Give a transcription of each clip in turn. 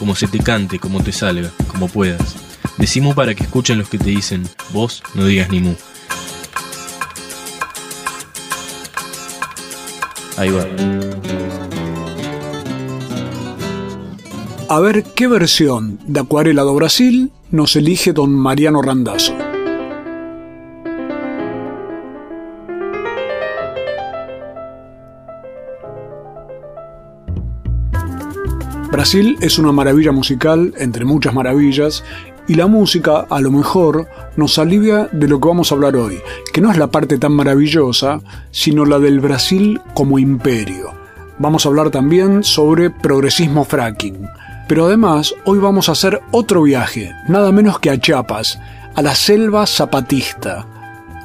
como se te cante, como te salga, como puedas. Decimu para que escuchen los que te dicen, vos no digas ni mu. Ahí va. A ver qué versión de Acuarela do Brasil nos elige don Mariano Randazzo. Brasil es una maravilla musical, entre muchas maravillas, y la música, a lo mejor, nos alivia de lo que vamos a hablar hoy, que no es la parte tan maravillosa, sino la del Brasil como imperio. Vamos a hablar también sobre progresismo fracking. Pero además, hoy vamos a hacer otro viaje, nada menos que a Chiapas, a la selva zapatista.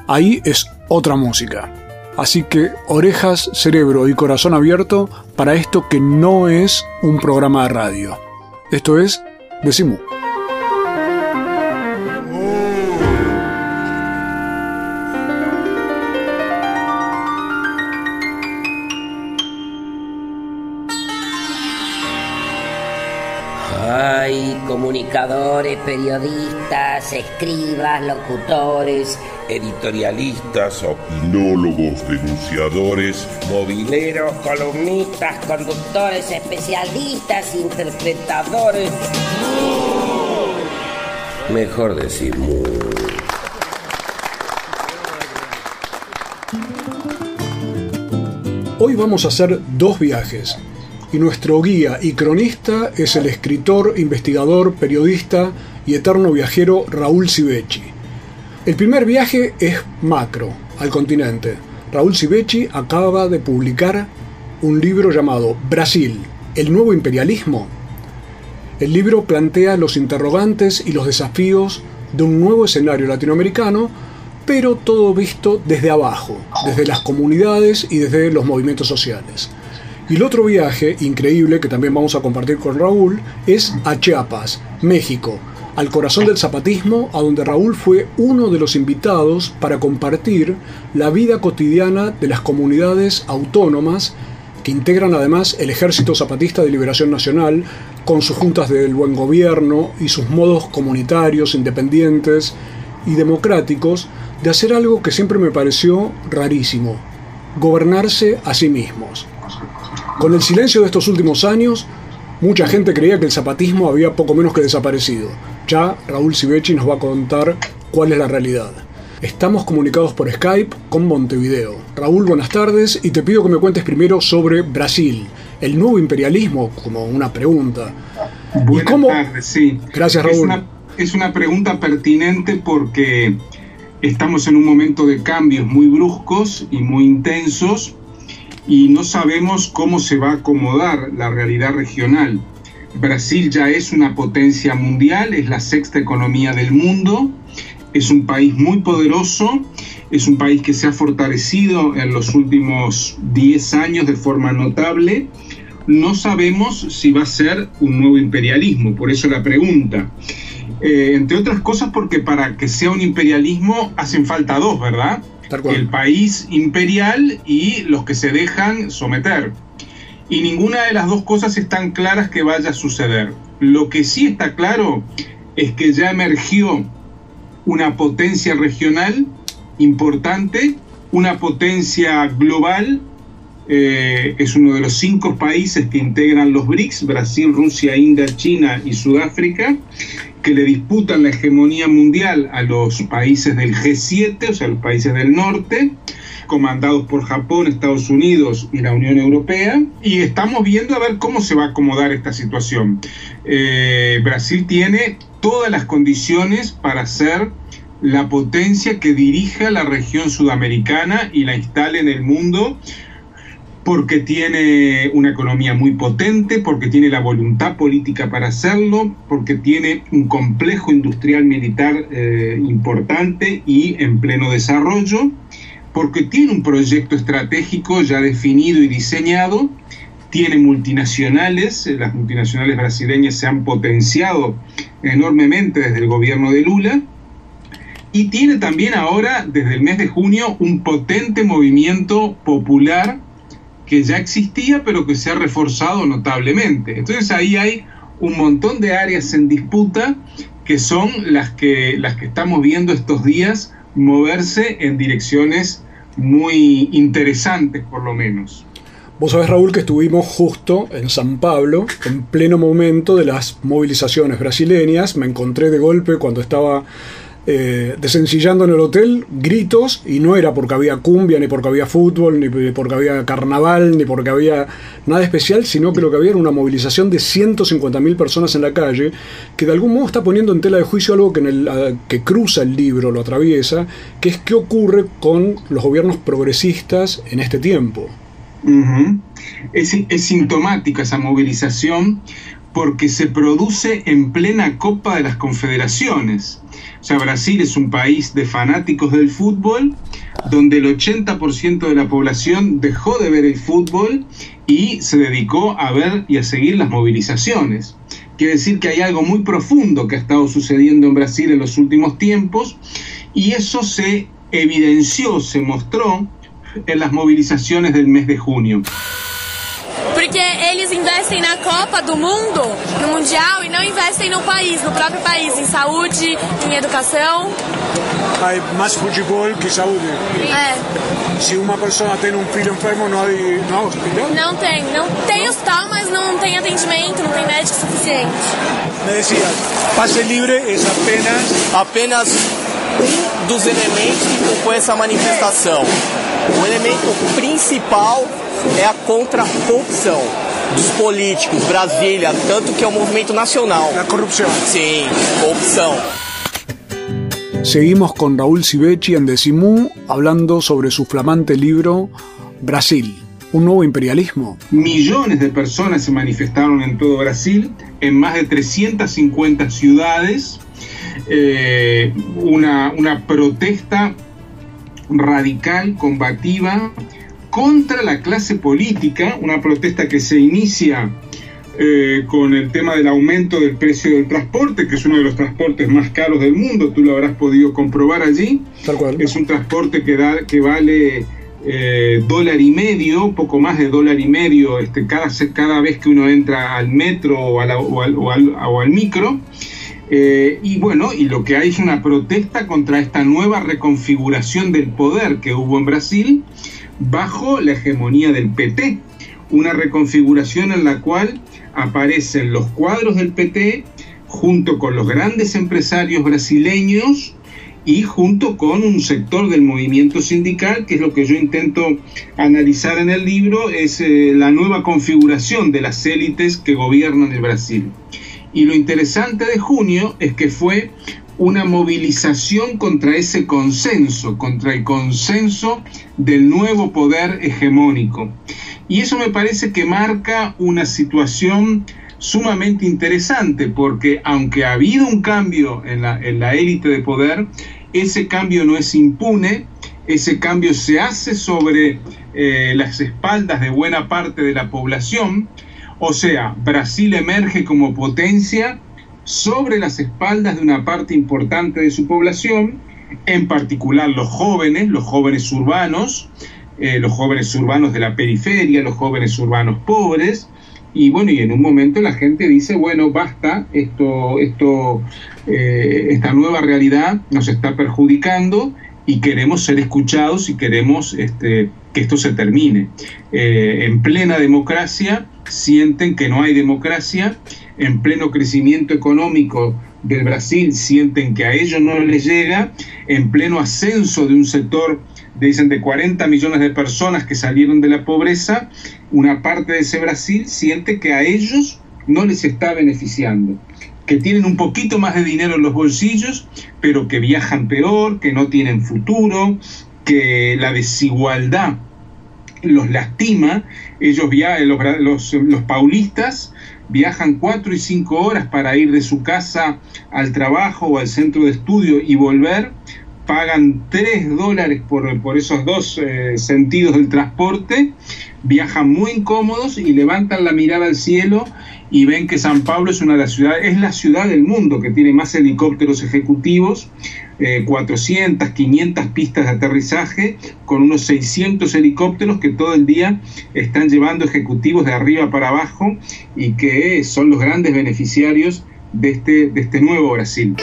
Ahí es otra música. Así que orejas, cerebro y corazón abierto para esto que no es un programa de radio. Esto es Decimú. Comunicadores, periodistas, escribas, locutores, editorialistas, opinólogos, denunciadores, mobileros, columnistas, conductores, especialistas, interpretadores. Mejor decir mu. Hoy vamos a hacer dos viajes y nuestro guía y cronista es el escritor, investigador, periodista y eterno viajero Raúl Sivecci. El primer viaje es macro, al continente. Raúl Sivecci acaba de publicar un libro llamado Brasil, el nuevo imperialismo. El libro plantea los interrogantes y los desafíos de un nuevo escenario latinoamericano, pero todo visto desde abajo, desde las comunidades y desde los movimientos sociales. Y el otro viaje increíble que también vamos a compartir con Raúl es a Chiapas, México, al corazón del zapatismo, a donde Raúl fue uno de los invitados para compartir la vida cotidiana de las comunidades autónomas que integran además el Ejército Zapatista de Liberación Nacional, con sus juntas del buen gobierno y sus modos comunitarios, independientes y democráticos de hacer algo que siempre me pareció rarísimo, gobernarse a sí mismos. Con el silencio de estos últimos años, mucha gente creía que el zapatismo había poco menos que desaparecido. Ya Raúl Sivecci nos va a contar cuál es la realidad. Estamos comunicados por Skype con Montevideo. Raúl, buenas tardes y te pido que me cuentes primero sobre Brasil, el nuevo imperialismo, como una pregunta. Buenas tardes, sí. Gracias, Raúl. Es una, es una pregunta pertinente porque estamos en un momento de cambios muy bruscos y muy intensos y no sabemos cómo se va a acomodar la realidad regional. Brasil ya es una potencia mundial, es la sexta economía del mundo, es un país muy poderoso, es un país que se ha fortalecido en los últimos 10 años de forma notable. No sabemos si va a ser un nuevo imperialismo, por eso la pregunta. Eh, entre otras cosas porque para que sea un imperialismo hacen falta dos, ¿verdad? El país imperial y los que se dejan someter. Y ninguna de las dos cosas están claras que vaya a suceder. Lo que sí está claro es que ya emergió una potencia regional importante, una potencia global. Eh, es uno de los cinco países que integran los BRICS, Brasil, Rusia, India, China y Sudáfrica, que le disputan la hegemonía mundial a los países del G7, o sea, los países del norte, comandados por Japón, Estados Unidos y la Unión Europea, y estamos viendo a ver cómo se va a acomodar esta situación. Eh, Brasil tiene todas las condiciones para ser la potencia que dirija la región sudamericana y la instale en el mundo porque tiene una economía muy potente, porque tiene la voluntad política para hacerlo, porque tiene un complejo industrial militar eh, importante y en pleno desarrollo, porque tiene un proyecto estratégico ya definido y diseñado, tiene multinacionales, eh, las multinacionales brasileñas se han potenciado enormemente desde el gobierno de Lula, y tiene también ahora, desde el mes de junio, un potente movimiento popular que ya existía, pero que se ha reforzado notablemente. Entonces ahí hay un montón de áreas en disputa que son las que, las que estamos viendo estos días moverse en direcciones muy interesantes, por lo menos. Vos sabés, Raúl, que estuvimos justo en San Pablo, en pleno momento de las movilizaciones brasileñas. Me encontré de golpe cuando estaba eh, desencillando en el hotel gritos y no era porque había cumbia, ni porque había fútbol, ni porque había carnaval, ni porque había nada especial, sino que lo que había era una movilización de 150.000 personas en la calle, que de algún modo está poniendo en tela de juicio algo que, en el, que cruza el libro, lo atraviesa, que es qué ocurre con los gobiernos progresistas en este tiempo. es, es sintomática esa movilización porque se produce en plena Copa de las Confederaciones o sea, Brasil es un país de fanáticos del fútbol, donde el 80% de la población dejó de ver el fútbol y se dedicó a ver y a seguir las movilizaciones. Quiere decir que hay algo muy profundo que ha estado sucediendo en Brasil en los últimos tiempos y eso se evidenció, se mostró en las movilizaciones del mes de junio. Porque eles investem na Copa do Mundo, no Mundial, e não investem no país, no próprio país, em saúde, em educação. Mais futebol que saúde. É. Se uma pessoa tem um filho enfermo, não há, não há hospital? Não tem. Não tem hospital, mas não tem atendimento, não tem médico suficiente. Me decía, passe livre é apenas... Apenas um dos elementos que compõe essa manifestação. O elemento principal é a contra-corrupção dos políticos, Brasília, tanto que é um movimento nacional. A corrupção. Sim, corrupção. Seguimos con Raúl Civechi en Decimú hablando sobre su flamante libro Brasil, un nuevo imperialismo. Millones de personas se manifestaron en todo Brasil, en más de 350 ciudades, eh, una, una protesta radical, combativa, contra la clase política, una protesta que se inicia eh, con el tema del aumento del precio del transporte, que es uno de los transportes más caros del mundo, tú lo habrás podido comprobar allí. Es un transporte que, da, que vale eh, dólar y medio, poco más de dólar y medio este, cada, cada vez que uno entra al metro o, al, micro. Eh, y bueno, y lo que hay es una protesta contra esta nueva reconfiguración del poder que hubo en Brasil bajo la hegemonía del PT, una reconfiguración en la cual aparecen los cuadros del PT junto con los grandes empresarios brasileños y junto con un sector del movimiento sindical, que es lo que yo intento analizar en el libro, es eh, la nueva configuración de las élites que gobiernan el Brasil. Y lo interesante de junio es que fue una movilización contra ese consenso, contra el consenso del nuevo poder hegemónico. Y eso me parece que marca una situación sumamente interesante, porque aunque ha habido un cambio en la, élite de poder, ese cambio no es impune, ese cambio se hace sobre eh, las espaldas de buena parte de la población, o sea, Brasil emerge como potencia sobre las espaldas de una parte importante de su población, en particular los jóvenes, los jóvenes urbanos, eh, los jóvenes urbanos de la periferia, los jóvenes urbanos pobres, y bueno, y en un momento la gente dice, bueno, basta, esto, esto, eh, esta nueva realidad nos está perjudicando y queremos ser escuchados y queremos este, que esto se termine. Eh, en plena democracia sienten que no hay democracia en pleno crecimiento económico del Brasil sienten que a ellos no les llega, en pleno ascenso de un sector, de 40 millones de personas que salieron de la pobreza, una parte de ese Brasil siente que a ellos no les está beneficiando, que tienen un poquito más de dinero en los bolsillos, pero que viajan peor, que no tienen futuro, que la desigualdad los lastima. Ellos los, los, paulistas viajan cuatro y cinco horas para ir de su casa al trabajo o al centro de estudio y volver. Pagan tres dólares por, por esos dos eh, sentidos del transporte, viajan muy incómodos y levantan la mirada al cielo y ven que San Pablo es una de las ciudades, es la ciudad del mundo que tiene más helicópteros ejecutivos, 400, eh, 500 pistas de aterrizaje, con unos 600 helicópteros que todo el día están llevando ejecutivos de arriba para abajo y que son los grandes beneficiarios de este, de este nuevo Brasil.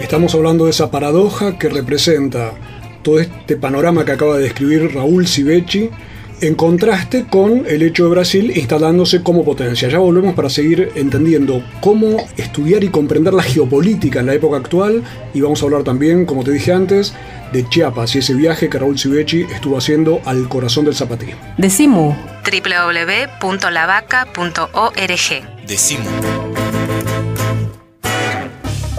Estamos hablando de esa paradoja que representa todo este panorama que acaba de describir Raúl Civechi en contraste con el hecho de Brasil instalándose como potencia. Ya volvemos para seguir entendiendo cómo estudiar y comprender la geopolítica en la época actual y vamos a hablar también, como te dije antes, de Chiapas y ese viaje que Raúl Civechi estuvo haciendo al corazón del zapatismo. Decimu www.lavaca.org Decimu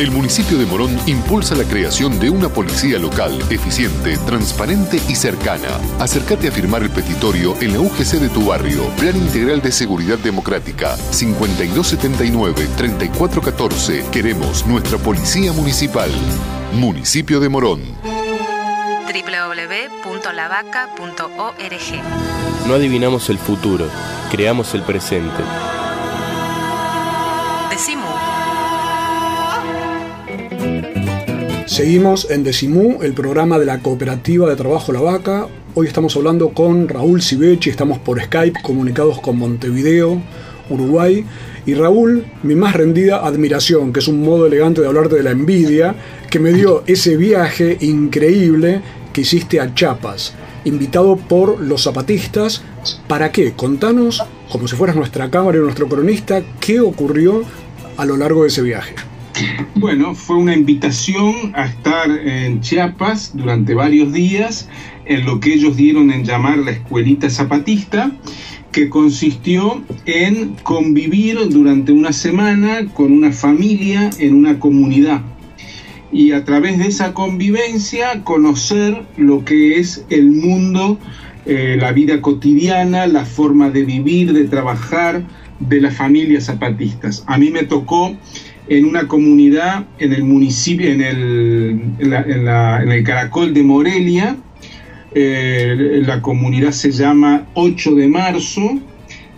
El municipio de Morón impulsa la creación de una policía local eficiente, transparente y cercana. Acércate a firmar el petitorio en la UGC de tu barrio. Plan Integral de Seguridad Democrática 5279-3414. Queremos nuestra policía municipal. Municipio de Morón www.lavaca.org No adivinamos el futuro, creamos el presente. Seguimos en Decimú, el programa de la Cooperativa de Trabajo La Vaca. Hoy estamos hablando con Raúl Civechi, estamos por Skype comunicados con Montevideo, Uruguay. Y Raúl, mi más rendida admiración, que es un modo elegante de hablarte de la envidia, que me dio ese viaje increíble que hiciste a Chiapas, invitado por los zapatistas. ¿Para qué? Contanos, como si fueras nuestra cámara y nuestro cronista, qué ocurrió a lo largo de ese viaje. Bueno, fue una invitación a estar en Chiapas durante varios días en lo que ellos dieron en llamar la escuelita zapatista, que consistió en convivir durante una semana con una familia en una comunidad y a través de esa convivencia conocer lo que es el mundo, eh, la vida cotidiana, la forma de vivir, de trabajar de las familias zapatistas. A mí me tocó en una comunidad en el municipio, en el, en el Caracol de Morelia. Eh, la comunidad se llama 8 de marzo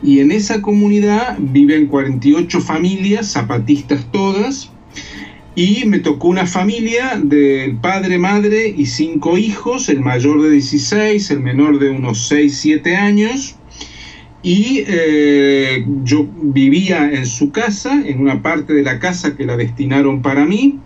y en esa comunidad viven 48 familias, zapatistas todas, y me tocó una familia de padre, madre y cinco hijos, el mayor de 16, el menor de unos 6, 7 años, y eh, yo vivía en su casa, en una parte de la casa que la destinaron para mí,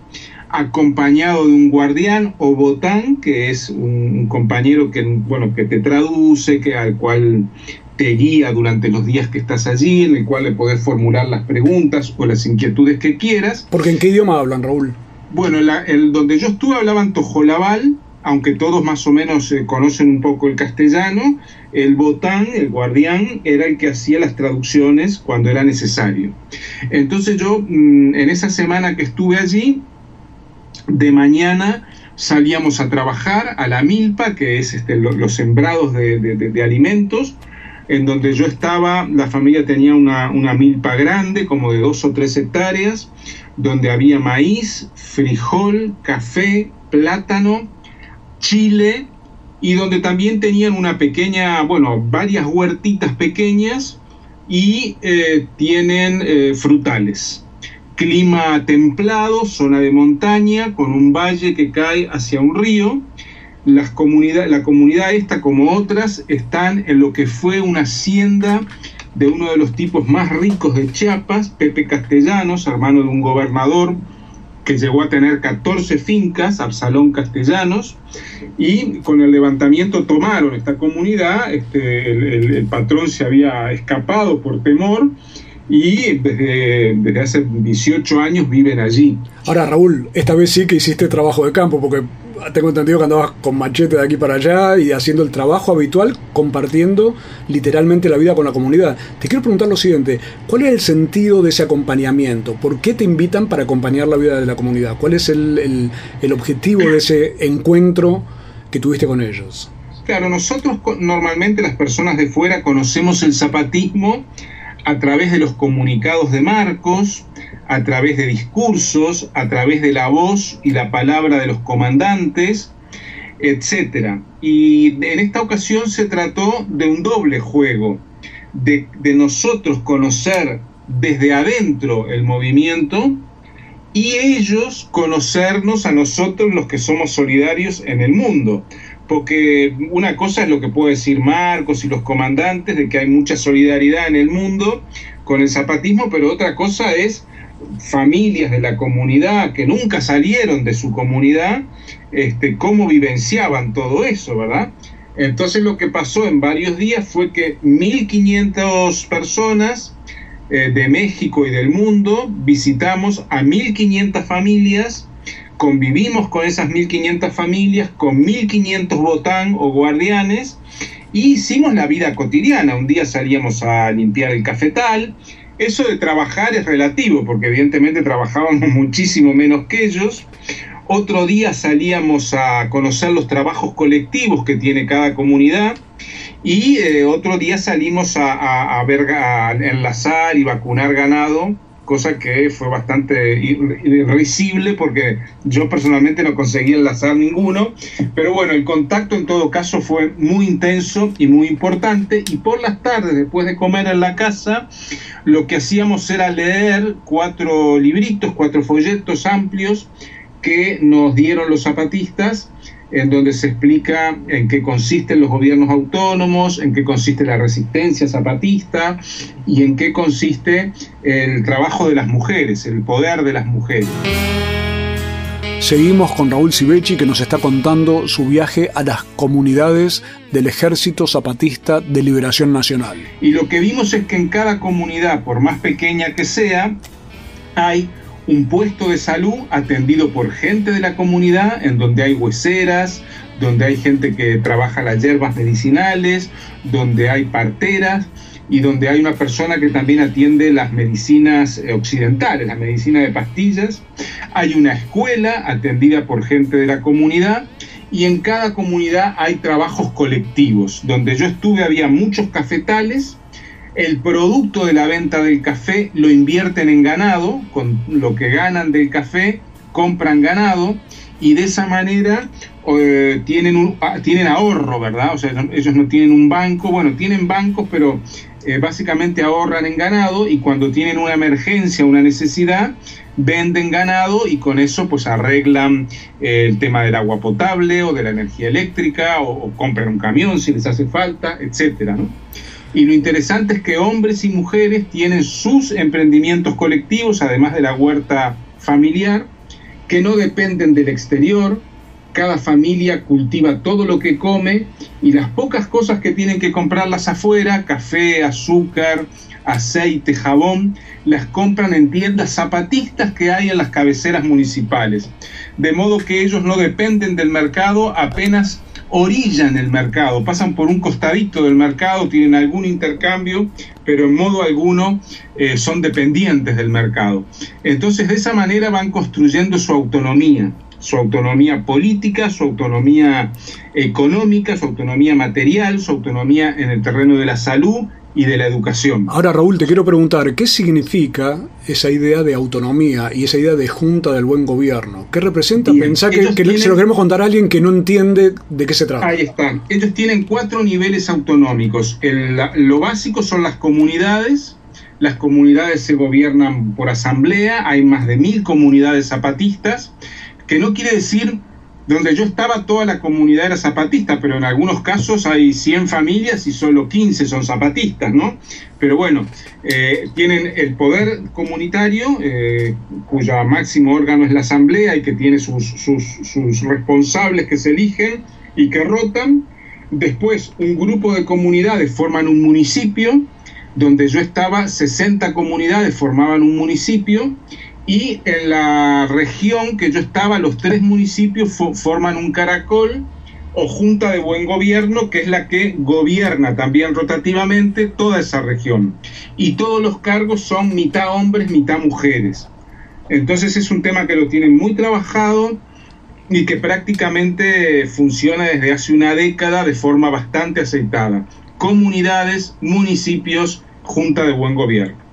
acompañado de un guardián o botán, que es un, compañero que, bueno, que te traduce, que, al cual te guía durante los días que estás allí, en el cual le podés formular las preguntas o las inquietudes que quieras. Porque ¿en qué idioma hablan, Raúl? Bueno, el, donde yo estuve hablaban tojolabal, aunque todos más o menos eh, conocen un poco el castellano, el botán, el guardián, era el que hacía las traducciones cuando era necesario. Entonces yo, mm, en esa semana que estuve allí, de mañana salíamos a trabajar a la milpa, que es este, los sembrados de, alimentos, en donde yo estaba, la familia tenía una, una milpa grande, como de dos o tres hectáreas, donde había maíz, frijol, café, plátano, chile, y donde también tenían una pequeña, bueno, varias huertitas pequeñas y eh, tienen eh, frutales. Clima templado, zona de montaña, con un valle que cae hacia un río. Las comunidad, la comunidad esta, como otras, están en lo que fue una hacienda de uno de los tipos más ricos de Chiapas, Pepe Castellanos, hermano de un gobernador que llegó a tener 14 fincas, Absalón Castellanos, y con el levantamiento tomaron esta comunidad, este, el, patrón se había escapado por temor y desde, desde hace 18 años viven allí. Ahora Raúl, esta vez sí que hiciste trabajo de campo, porque tengo entendido que andabas con machete de aquí para allá y haciendo el trabajo habitual, compartiendo literalmente la vida con la comunidad. Te quiero preguntar lo siguiente, ¿cuál es el sentido de ese acompañamiento? ¿Por qué te invitan para acompañar la vida de la comunidad? ¿Cuál es el, el objetivo de ese encuentro que tuviste con ellos? Claro, nosotros normalmente las personas de fuera conocemos el zapatismo a través de los comunicados de Marcos, a través de discursos, a través de la voz y la palabra de los comandantes, etc. Y en esta ocasión se trató de un doble juego, de, de nosotros conocer desde adentro el movimiento y ellos conocernos a nosotros los que somos solidarios en el mundo. Porque una cosa es lo que puede decir Marcos y los comandantes de que hay mucha solidaridad en el mundo con el zapatismo, pero otra cosa es familias de la comunidad que nunca salieron de su comunidad, este, cómo vivenciaban todo eso, ¿verdad? Entonces lo que pasó en varios días fue que 1.500 personas eh, de México y del mundo visitamos a 1.500 familias, convivimos con esas 1.500 familias, con 1.500 botán o guardianes, y hicimos la vida cotidiana. Un día salíamos a limpiar el cafetal, eso de trabajar es relativo, porque evidentemente trabajábamos muchísimo menos que ellos. Otro día salíamos a conocer los trabajos colectivos que tiene cada comunidad. Y eh, otro día salimos a, a, ver, a enlazar y vacunar ganado cosa que fue bastante irrisible porque yo personalmente no conseguí enlazar ninguno, pero bueno, el contacto en todo caso fue muy intenso y muy importante. Y por las tardes, después de comer en la casa, lo que hacíamos era leer cuatro libritos, cuatro folletos amplios que nos dieron los zapatistas en donde se explica en qué consisten los gobiernos autónomos, en qué consiste la resistencia zapatista y en qué consiste el trabajo de las mujeres, el poder de las mujeres. Seguimos con Raúl Civechi que nos está contando su viaje a las comunidades del Ejército Zapatista de Liberación Nacional. Y lo que vimos es que en cada comunidad, por más pequeña que sea, hay un puesto de salud atendido por gente de la comunidad, en donde hay hueseras, donde hay gente que trabaja las hierbas medicinales, donde hay parteras y donde hay una persona que también atiende las medicinas eh, occidentales, la medicina de pastillas. Hay una escuela atendida por gente de la comunidad y en cada comunidad hay trabajos colectivos. Donde yo estuve había muchos cafetales el producto de la venta del café lo invierten en ganado, con lo que ganan del café compran ganado y de esa manera eh, tienen, ah, tienen ahorro, ¿verdad? O sea, ellos no tienen un banco, bueno, tienen bancos, pero eh, básicamente ahorran en ganado y cuando tienen una emergencia, una necesidad, venden ganado y con eso pues arreglan eh, el tema del agua potable o de la energía eléctrica o, o compran un camión si les hace falta, etcétera, ¿no? Y lo interesante es que hombres y mujeres tienen sus emprendimientos colectivos, además de la huerta familiar, que no dependen del exterior. Cada familia cultiva todo lo que come y las pocas cosas que tienen que comprarlas afuera, café, azúcar, aceite, jabón, las compran en tiendas zapatistas que hay en las cabeceras municipales. De modo que ellos no dependen del mercado apenas orillan el mercado, pasan por un costadito del mercado, tienen algún intercambio, pero en modo alguno eh, son dependientes del mercado. Entonces de esa manera van construyendo su autonomía, su autonomía política, su autonomía económica, su autonomía material, su autonomía en el terreno de la salud y de la educación. Ahora, Raúl, te quiero preguntar, ¿qué significa esa idea de autonomía y esa idea de junta del buen gobierno? ¿Qué representa? Pensar que, se lo queremos contar a alguien que no entiende de qué se trata. Ahí están. Ellos tienen cuatro niveles autonómicos. lo básico son las comunidades. Las comunidades se gobiernan por asamblea. Hay más de mil comunidades zapatistas, que no quiere decir donde yo estaba toda la comunidad era zapatista, pero en algunos casos hay 100 familias y solo 15 son zapatistas, ¿no? Pero bueno, eh, tienen el poder comunitario, eh, cuyo máximo órgano es la asamblea y que tiene sus, sus responsables que se eligen y que rotan. Después, un grupo de comunidades forman un municipio, donde yo estaba, 60 comunidades formaban un municipio y en la región que yo estaba, los tres municipios forman un caracol o junta de buen gobierno, que es la que gobierna también rotativamente toda esa región. Y todos los cargos son mitad hombres, mitad mujeres. Entonces es un tema que lo tienen muy trabajado y que prácticamente funciona desde hace una década de forma bastante aceitada. Comunidades, municipios, junta de buen gobierno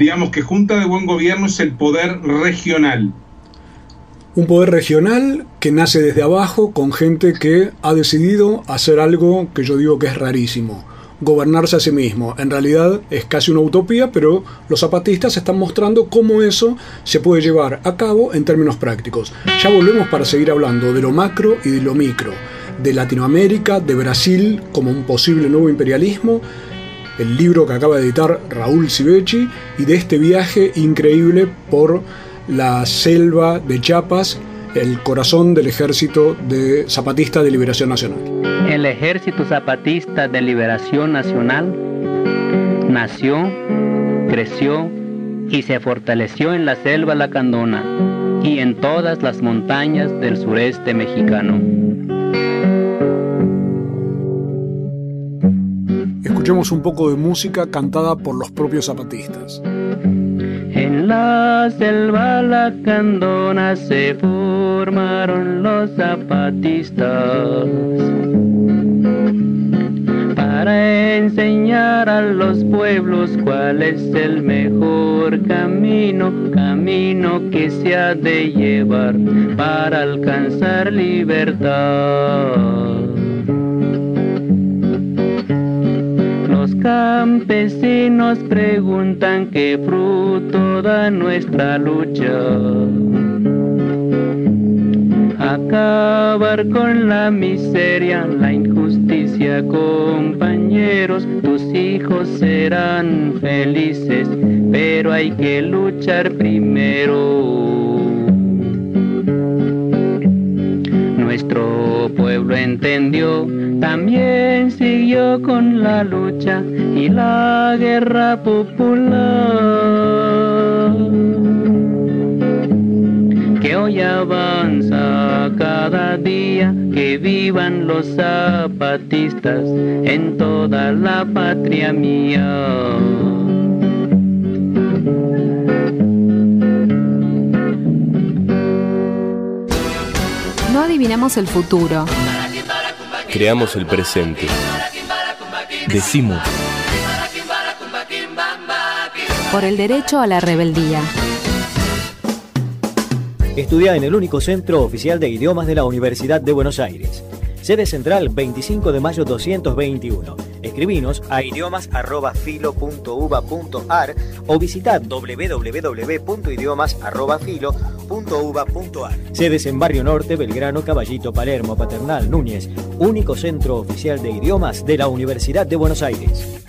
digamos que Junta de Buen Gobierno es el poder regional. Un poder regional que nace desde abajo con gente que ha decidido hacer algo que yo digo que es rarísimo, gobernarse a sí mismo. En realidad es casi una utopía, pero los zapatistas están mostrando cómo eso se puede llevar a cabo en términos prácticos. Ya volvemos para seguir hablando de lo macro y de lo micro, de Latinoamérica, de Brasil como un posible nuevo imperialismo el libro que acaba de editar Raúl Civechi y de este viaje increíble por la selva de Chiapas, el corazón del Ejército Zapatista de Liberación Nacional. El Ejército Zapatista de Liberación Nacional nació, creció y se fortaleció en la selva lacandona y en todas las montañas del sureste mexicano. Escuchemos un poco de música cantada por los propios zapatistas. En la selva lacandona se formaron los zapatistas para enseñar a los pueblos cuál es el mejor camino, camino que se ha de llevar para alcanzar libertad. Campesinos preguntan qué fruto da nuestra lucha. Acabar con la miseria, la injusticia, compañeros, tus hijos serán felices, pero hay que luchar primero. Nuestro pueblo entendió también siguió con la lucha y la guerra popular. Que hoy avanza cada día, que vivan los zapatistas en toda la patria mía. Adivinamos el futuro Creamos el presente. Decimos. Por el derecho a la rebeldía. Estudia en el único centro oficial de idiomas de la Universidad de Buenos Aires. Sede central 25 de mayo 221. Escribinos a idiomas.filo.uva.ar o visitad www.idiomas.filo.uva.ar. Sedes en Barrio Norte, Belgrano, Caballito, Palermo, Paternal, Núñez. Único centro oficial de idiomas de la Universidad de Buenos Aires.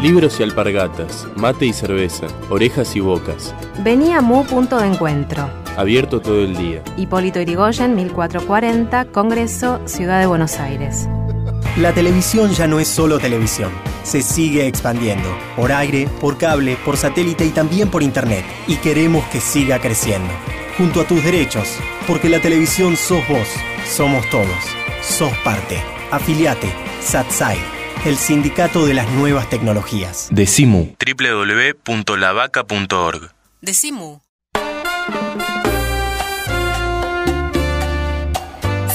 Libros y alpargatas, mate y cerveza, orejas y bocas. Venía Mu Punto de Encuentro Abierto todo el día. Hipólito Irigoyen, 1440, Congreso, Ciudad de Buenos Aires. La televisión ya no es solo televisión. Se sigue expandiendo. Por aire, por cable, por satélite y también por internet. Y queremos que siga creciendo. Junto a tus derechos. Porque la televisión sos vos. Somos todos. Sos parte. Afiliate. SATSAI. El sindicato de las nuevas tecnologías. Decimu. www.lavaca.org. Decimu.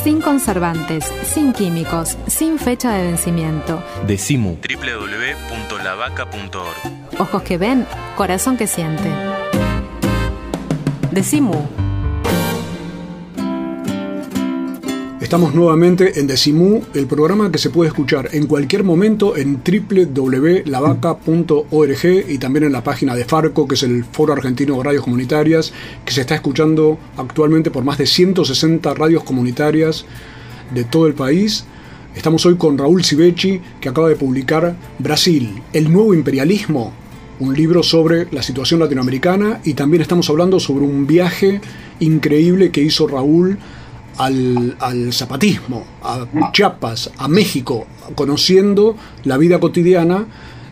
Sin conservantes, sin químicos, sin fecha de vencimiento. Decimu. www.lavaca.org. Ojos que ven, corazón que siente. Decimu. Estamos nuevamente en Decimú, el programa que se puede escuchar en cualquier momento en www.lavaca.org y también en la página de Farco, que es el Foro Argentino de Radios Comunitarias, que se está escuchando actualmente por más de 160 radios comunitarias de todo el país. Estamos hoy con Raúl Civechi, que acaba de publicar Brasil, el nuevo imperialismo, un libro sobre la situación latinoamericana y también estamos hablando sobre un viaje increíble que hizo Raúl al, al, zapatismo, a Chiapas, a México, conociendo la vida cotidiana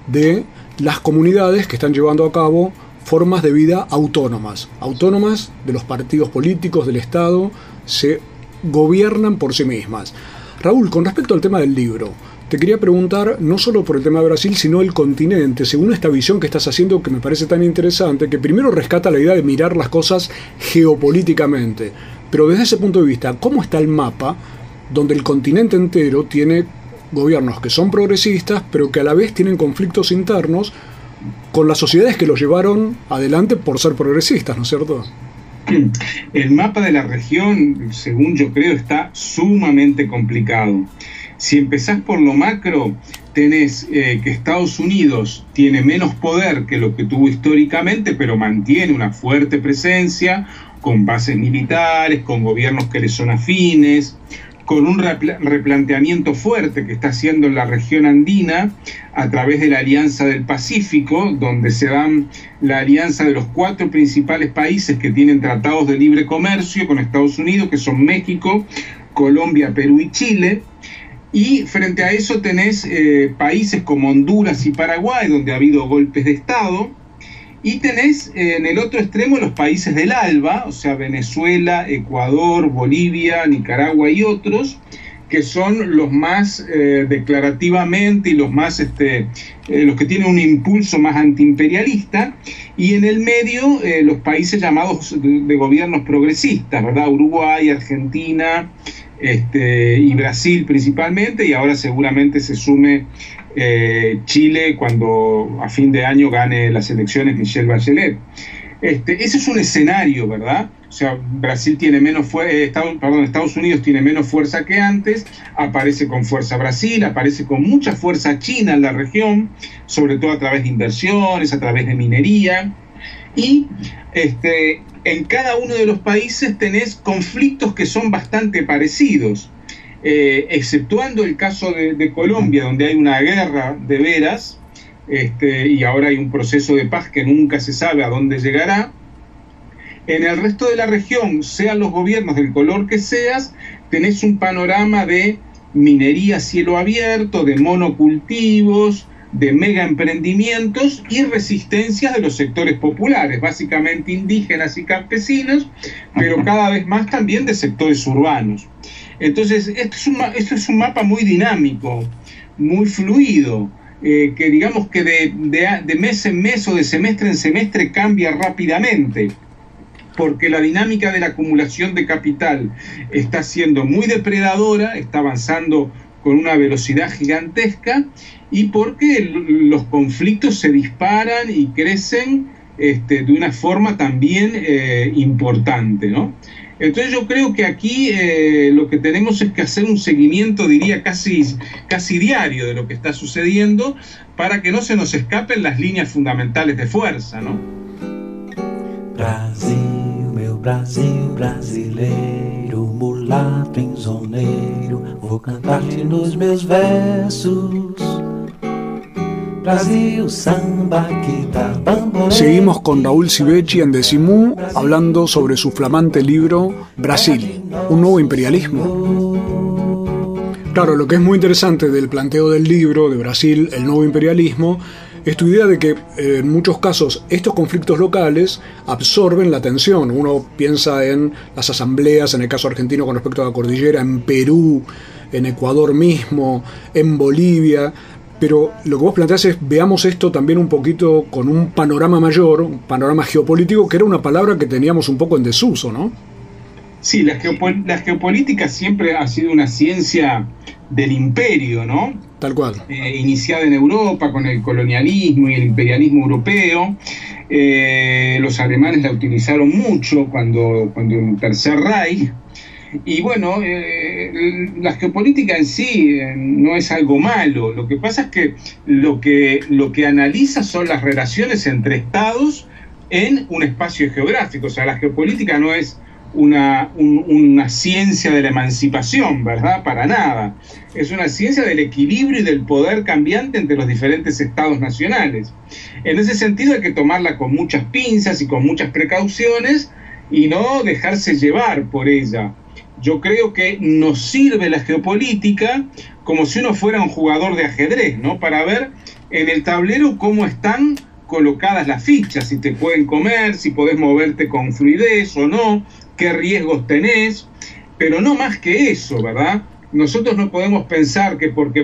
de las comunidades que están llevando a cabo formas de vida autónomas, autónomas de los partidos políticos del Estado, se gobiernan por sí mismas. Raúl, con respecto al tema del libro, te quería preguntar no solo por el tema de Brasil, sino el continente, según esta visión que estás haciendo que me parece tan interesante, que primero rescata la idea de mirar las cosas geopolíticamente, pero desde ese punto de vista, ¿cómo está el mapa donde el continente entero tiene gobiernos que son progresistas, pero que a la vez tienen conflictos internos con las sociedades que los llevaron adelante por ser progresistas, ¿no es cierto? El mapa de la región, según yo creo, está sumamente complicado. Si empezás por lo macro, tenés eh, que Estados Unidos tiene menos poder que lo que tuvo históricamente, pero mantiene una fuerte presencia, con bases militares, con gobiernos que le son afines, con un replanteamiento fuerte que está haciendo en la región andina a través de la Alianza del Pacífico, donde se dan la alianza de los cuatro principales países que tienen tratados de libre comercio con Estados Unidos, que son México, Colombia, Perú y Chile. Y frente a eso tenés eh, países como Honduras y Paraguay, donde ha habido golpes de Estado, y tenés eh, en el otro extremo los países del ALBA, o sea, Venezuela, Ecuador, Bolivia, Nicaragua y otros, que son los más eh, declarativamente y los más, este, los que tienen un impulso más antiimperialista, y en el medio los países llamados de, gobiernos progresistas, ¿verdad? Uruguay, Argentina, este, y Brasil principalmente, y ahora seguramente se sume eh, Chile cuando a fin de año gane las elecciones Michelle Bachelet. Este, ese es un escenario, ¿verdad? O sea, Brasil tiene menos fuerza, eh, Estados, Estados Unidos tiene menos fuerza que antes, aparece con fuerza Brasil, aparece con mucha fuerza China en la región, sobre todo a través de inversiones, a través de minería, y este, en cada uno de los países tenés conflictos que son bastante parecidos. Eh, exceptuando el caso de, Colombia, donde hay una guerra de veras, este, y ahora hay un proceso de paz que nunca se sabe a dónde llegará, en el resto de la región, sean los gobiernos del color que seas, tenés un panorama de minería a cielo abierto, de monocultivos, de mega emprendimientos y resistencias de los sectores populares, básicamente indígenas y campesinos, pero cada vez más también de sectores urbanos. Entonces, esto es un, esto es un mapa muy dinámico, muy fluido, eh, que digamos que de, de, mes en mes o de semestre en semestre cambia rápidamente, porque la dinámica de la acumulación de capital está siendo muy depredadora, está avanzando con una velocidad gigantesca y porque los conflictos se disparan y crecen este, de una forma también eh, importante. Entonces yo creo que aquí eh, lo que tenemos es que hacer un seguimiento, diría, casi, casi diario de lo que está sucediendo para que no se nos escapen las líneas fundamentales de fuerza, ¿no? Brasil, meu Brasil brasileiro, mulato vou cantar-te nos meus versos. Seguimos con Raúl Civechi en Decimú hablando sobre su flamante libro Brasil, un nuevo imperialismo. Claro, lo que es muy interesante del planteo del libro de Brasil, el nuevo imperialismo, es tu idea de que eh, en muchos casos estos conflictos locales absorben la atención. Uno piensa en las asambleas, en el caso argentino con respecto a la cordillera, en Perú, en Ecuador mismo, en Bolivia, pero lo que vos planteás es veamos esto también un poquito con un panorama mayor, un panorama geopolítico, que era una palabra que teníamos un poco en desuso, ¿no? Sí, la, geopol la, geopolítica siempre ha sido una ciencia del imperio, ¿no? Tal cual. Eh, iniciada en Europa con el colonialismo y el imperialismo europeo. Eh, los alemanes la utilizaron mucho cuando, cuando el Tercer Reich. Y bueno, eh, la geopolítica en sí eh, no es algo malo. Lo que pasa es que lo, que lo que analiza son las relaciones entre estados en un espacio geográfico. O sea, la geopolítica no es una, una, ciencia de la emancipación, ¿verdad? Para nada. Es una ciencia del equilibrio y del poder cambiante entre los diferentes estados nacionales. En ese sentido hay que tomarla con muchas pinzas y con muchas precauciones y no dejarse llevar por ella. Yo creo que nos sirve la geopolítica como si uno fuera un jugador de ajedrez, ¿no? Para ver en el tablero cómo están colocadas las fichas, si te pueden comer, si podés moverte con fluidez o no, qué riesgos tenés, pero no más que eso, ¿verdad? Nosotros no podemos pensar que porque,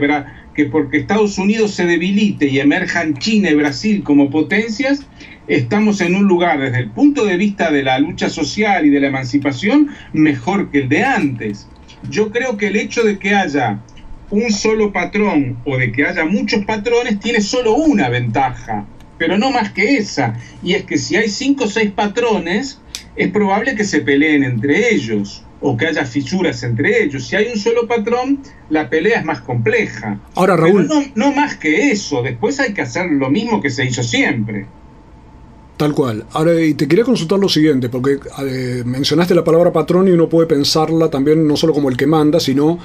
que porque Estados Unidos se debilite y emerjan China y Brasil como potencias, estamos en un lugar desde el punto de vista de la lucha social y de la emancipación mejor que el de antes. Yo creo que el hecho de que haya un solo patrón o de que haya muchos patrones tiene solo una ventaja, pero no más que esa, y es que si hay cinco o seis patrones, es probable que se peleen entre ellos o que haya fisuras entre ellos. Si hay un solo patrón, la pelea es más compleja. Ahora, Raúl. no, no más que eso, después hay que hacer lo mismo que se hizo siempre. Tal cual. Ahora, y te quería consultar lo siguiente, porque eh, mencionaste la palabra patrón y uno puede pensarla también no solo como el que manda, sino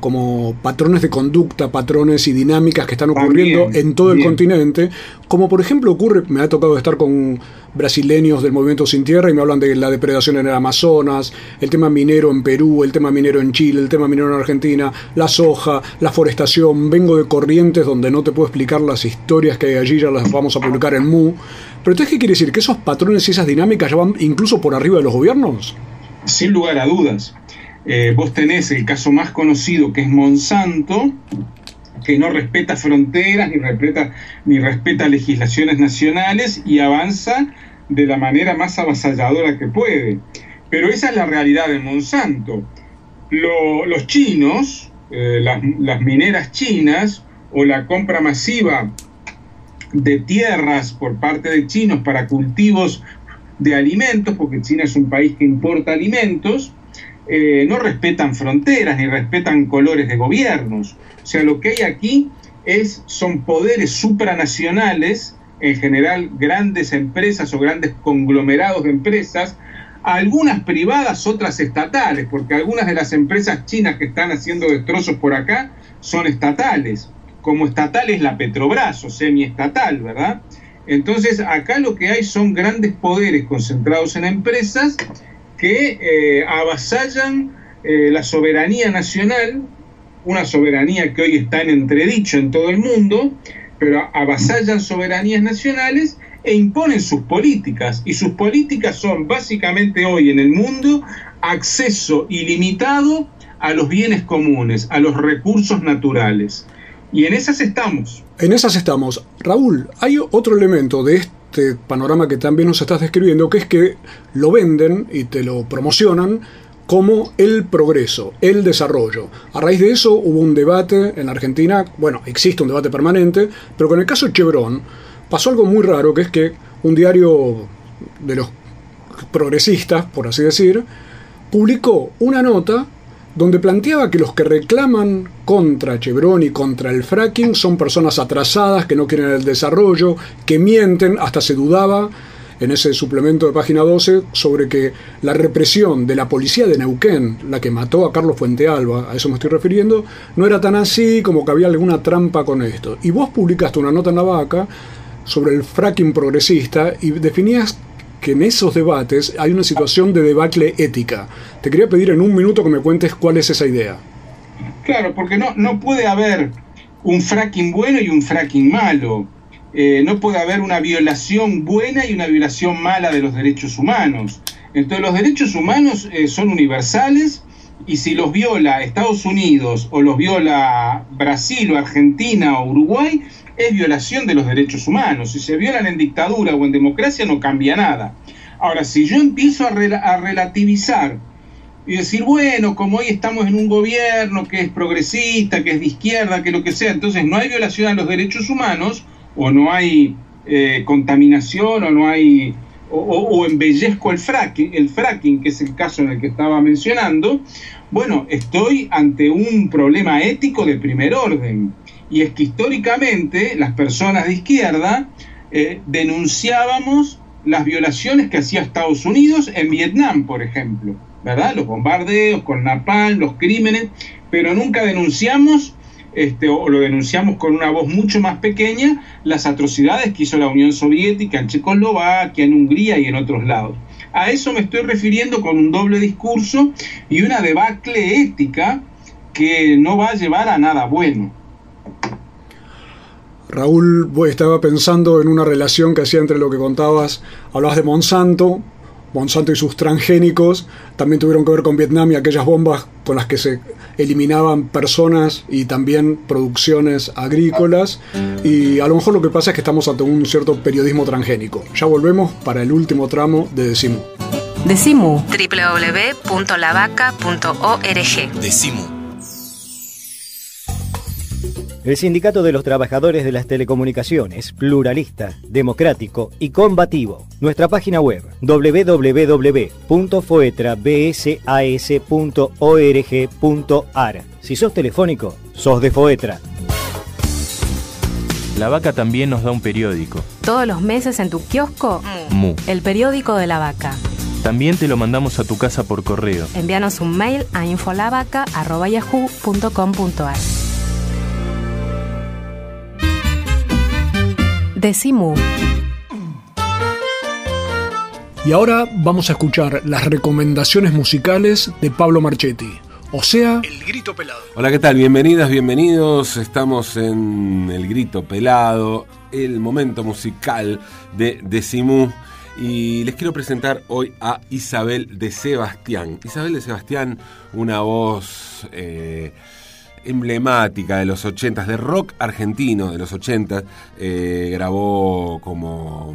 como patrones de conducta, patrones y dinámicas que están ocurriendo en todo el continente, como por ejemplo ocurre, me ha tocado estar con brasileños del movimiento Sin Tierra y me hablan de la depredación en el Amazonas, el tema minero en Perú, el tema minero en Chile, el tema minero en Argentina, la soja, la forestación, vengo de corrientes donde no te puedo explicar las historias que hay allí, ya las vamos a publicar en MU, pero entonces, ¿qué quiere decir? ¿Que esos patrones y esas dinámicas ya van incluso por arriba de los gobiernos? Sin lugar a dudas. Eh, vos tenés el caso más conocido que es Monsanto, que no respeta fronteras ni respeta, ni respeta legislaciones nacionales y avanza de la manera más avasalladora que puede. Pero esa es la realidad de Monsanto. los chinos, eh, las mineras chinas o la compra masiva de tierras por parte de chinos para cultivos de alimentos, porque China es un país que importa alimentos, eh, no respetan fronteras ni respetan colores de gobiernos. O sea, lo que hay aquí es, son poderes supranacionales, en general grandes empresas o grandes conglomerados de empresas, algunas privadas, otras estatales, porque algunas de las empresas chinas que están haciendo destrozos por acá son estatales. Como estatal es la Petrobras o semiestatal, ¿verdad? Entonces acá lo que hay son grandes poderes concentrados en empresas que eh, avasallan eh, la soberanía nacional, una soberanía que hoy está en entredicho en todo el mundo, pero avasallan soberanías nacionales e imponen sus políticas. Y sus políticas son básicamente hoy en el mundo acceso ilimitado a los bienes comunes, a los recursos naturales. Y en esas estamos. En esas estamos. Raúl, hay otro elemento de esto este panorama que también nos estás describiendo, que es que lo venden y te lo promocionan como el progreso, el desarrollo. A raíz de eso hubo un debate en Argentina, bueno, existe un debate permanente, pero con el caso Chevron pasó algo muy raro, que es que un diario de los progresistas, por así decir, publicó una nota donde planteaba que los que reclaman contra Chevron y contra el fracking son personas atrasadas, que no quieren el desarrollo, que mienten, hasta se dudaba en ese suplemento de página 12 sobre que la represión de la policía de Neuquén, la que mató a Carlos Fuentealba, a eso me estoy refiriendo, no era tan así como que había alguna trampa con esto. Y vos publicaste una nota en la vaca sobre el fracking progresista y definías en esos debates hay una situación de debacle ética. Te quería pedir en un minuto que me cuentes cuál es esa idea. Claro, porque no, no puede haber un fracking bueno y un fracking malo. Eh, no puede haber una violación buena y una violación mala de los derechos humanos. Entonces los derechos humanos eh, son universales y si los viola Estados Unidos o los viola Brasil o Argentina o Uruguay, es violación de los derechos humanos. Si se violan en dictadura o en democracia no cambia nada. Ahora, si yo empiezo a, relativizar y decir, bueno, como hoy estamos en un gobierno que es progresista, que es de izquierda, que lo que sea, entonces no hay violación a los derechos humanos, o no hay eh, contaminación, o no hay, o, embellezco el fracking, el fracking, que es el caso en el que estaba mencionando, bueno, estoy ante un problema ético de primer orden. Y es que históricamente las personas de izquierda eh, denunciábamos las violaciones que hacía Estados Unidos en Vietnam, por ejemplo, ¿verdad? Los bombardeos con Napalm, los crímenes, pero nunca denunciamos, este, o lo denunciamos con una voz mucho más pequeña, las atrocidades que hizo la Unión Soviética en Checoslovaquia, en Hungría y en otros lados. A eso me estoy refiriendo con un doble discurso y una debacle ética que no va a llevar a nada bueno. Raúl, estaba pensando en una relación que hacía entre lo que contabas, hablabas de Monsanto, Monsanto y sus transgénicos, también tuvieron que ver con Vietnam y aquellas bombas con las que se eliminaban personas y también producciones agrícolas. Y a lo mejor lo que pasa es que estamos ante un cierto periodismo transgénico. Ya volvemos para el último tramo de Decimu. Decimu. www.lavaca.org. Decimu. El Sindicato de los Trabajadores de las Telecomunicaciones, pluralista, democrático y combativo. Nuestra página web www.foetrabsas.org.ar. Si sos telefónico, sos de Foetra. La Vaca también nos da un periódico. Todos los meses en tu kiosco, Mu. el periódico de la vaca. También te lo mandamos a tu casa por correo. Envíanos un mail a infolavaca.yahoo.com.ar. Decimu. Y ahora vamos a escuchar las recomendaciones musicales de Pablo Marchetti. O sea, El Grito Pelado. Hola, ¿qué tal? Bienvenidas, bienvenidos. Estamos en El Grito Pelado, el momento musical de Decimu. Y les quiero presentar hoy a Isabel de Sebastián. Isabel de Sebastián, una voz eh, emblemática de los 80 de rock argentino de los 80 eh, grabó como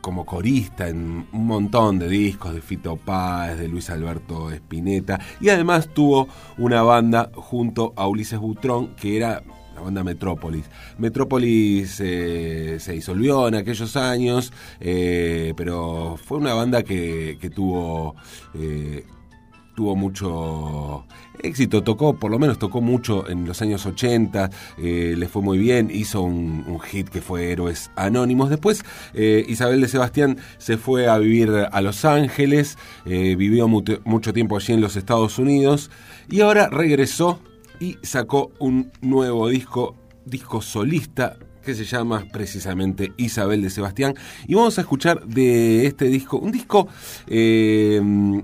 como corista en un montón de discos de Fito Páez, de Luis Alberto Spinetta y además tuvo una banda junto a Ulises Butrón que era la banda Metrópolis. Metrópolis eh, se disolvió en aquellos años, eh, pero fue una banda que, tuvo tuvo mucho éxito, tocó, por lo menos tocó mucho en los años 80, eh, le fue muy bien, hizo un, hit que fue Héroes Anónimos. Después eh, Isabel de Sebastián se fue a vivir a Los Ángeles, eh, vivió mucho tiempo allí en los Estados Unidos y ahora regresó y sacó un nuevo disco, disco solista que se llama precisamente Isabel de Sebastián. Y vamos a escuchar de este disco, un disco eh,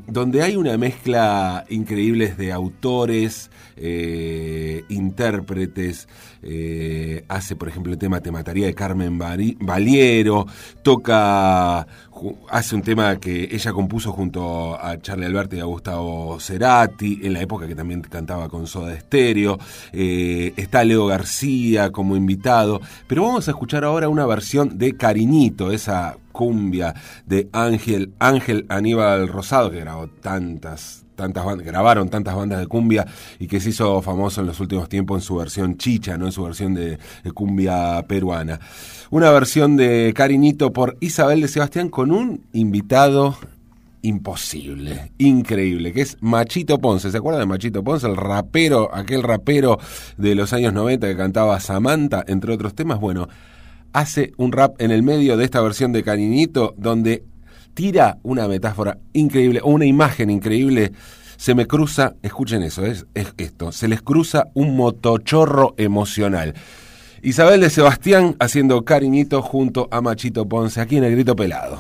donde hay una mezcla increíble de autores, eh, intérpretes. Eh, hace, por ejemplo, el tema Te Mataría de Carmen Valiero. Toca, hace un tema que ella compuso junto a Charlie Alberti y a Gustavo Cerati, en la época que también cantaba con Soda Stereo. está Leo García como invitado. Vamos a escuchar ahora una versión de Cariñito, esa cumbia de Ángel, Ángel Aníbal Rosado, que grabó tantas, tantas bandas, grabaron tantas bandas de cumbia y que se hizo famoso en los últimos tiempos en su versión chicha, ¿no? En su versión de, de cumbia peruana. Una versión de Cariñito por Isabel de Sebastián con un invitado imposible, increíble, que es Machito Ponce. ¿Se acuerdan de Machito Ponce? El rapero, aquel rapero de los años 90 que cantaba Samantha, entre otros temas. Bueno, hace un rap en el medio de esta versión de Cariñito donde tira una metáfora increíble, una imagen increíble. Se me cruza, escuchen eso, es, es esto, se les cruza un motochorro emocional. Isabel de Sebastián haciendo cariñito junto a Machito Ponce aquí en el Grito Pelado.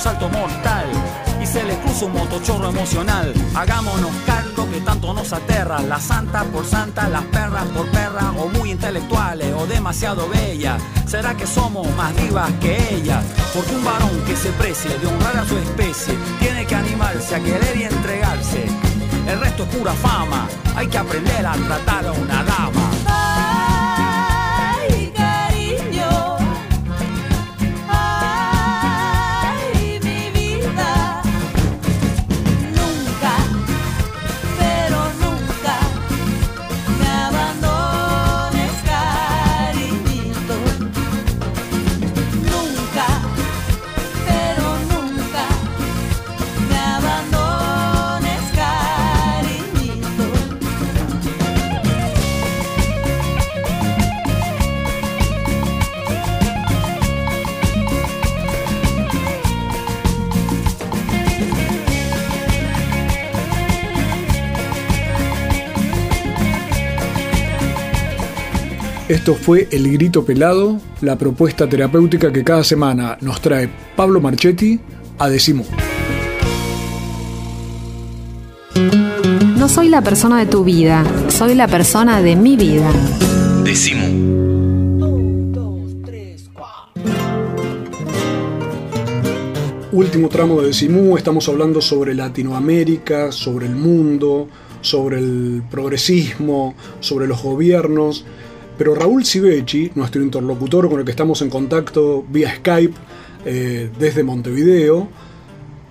Salto mortal. Y se les cruza un motochorro emocional. Hagámonos cargo que tanto nos aterra. La santa por santa, las perras por perras, o muy intelectuales, o demasiado bellas. ¿Será que somos más divas que ellas? Porque un varón que se precie de honrar a su especie tiene que animarse a querer y entregarse. El resto es pura fama, hay que aprender a tratar a una dama. Esto fue El Grito Pelado, la propuesta terapéutica que cada semana nos trae Pablo Marchetti a Decimú. No soy la persona de tu vida, soy la persona de mi vida. Decimú. Último tramo de Decimú, estamos hablando sobre Latinoamérica, sobre el mundo, sobre el progresismo, sobre los gobiernos. Pero Raúl Civechi, nuestro interlocutor con el que estamos en contacto vía Skype eh, desde Montevideo,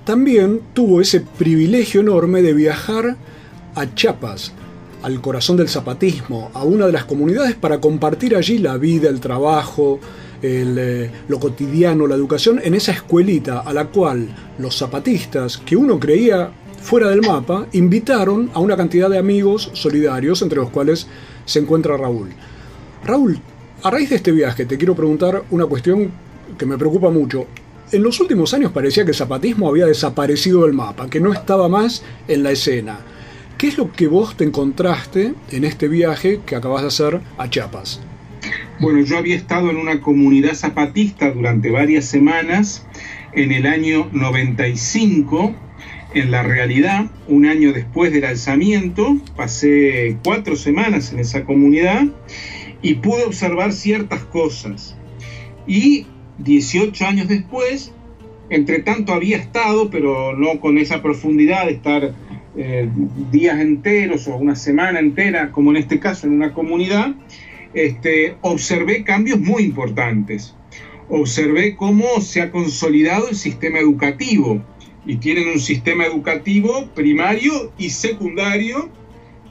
también tuvo ese privilegio enorme de viajar a Chiapas, al corazón del zapatismo, a una de las comunidades para compartir allí la vida, el trabajo, eh, lo cotidiano, la educación, en esa escuelita a la cual los zapatistas, que uno creía fuera del mapa, invitaron a una cantidad de amigos solidarios, entre los cuales se encuentra Raúl. Raúl, a raíz de este viaje te quiero preguntar una cuestión que me preocupa mucho. En los últimos años parecía que el zapatismo había desaparecido del mapa, que no estaba más en la escena. ¿Qué es lo que vos te encontraste en este viaje que acabas de hacer a Chiapas? Bueno, yo había estado en una comunidad zapatista durante varias semanas en el año 95. En la realidad, un año después del alzamiento, pasé cuatro semanas en esa comunidad y pude observar ciertas cosas. Y 18 años después, entre tanto había estado, pero no con esa profundidad de estar eh, días enteros o una semana entera, como en este caso en una comunidad, este, observé cambios muy importantes. Observé cómo se ha consolidado el sistema educativo y tienen un sistema educativo primario y secundario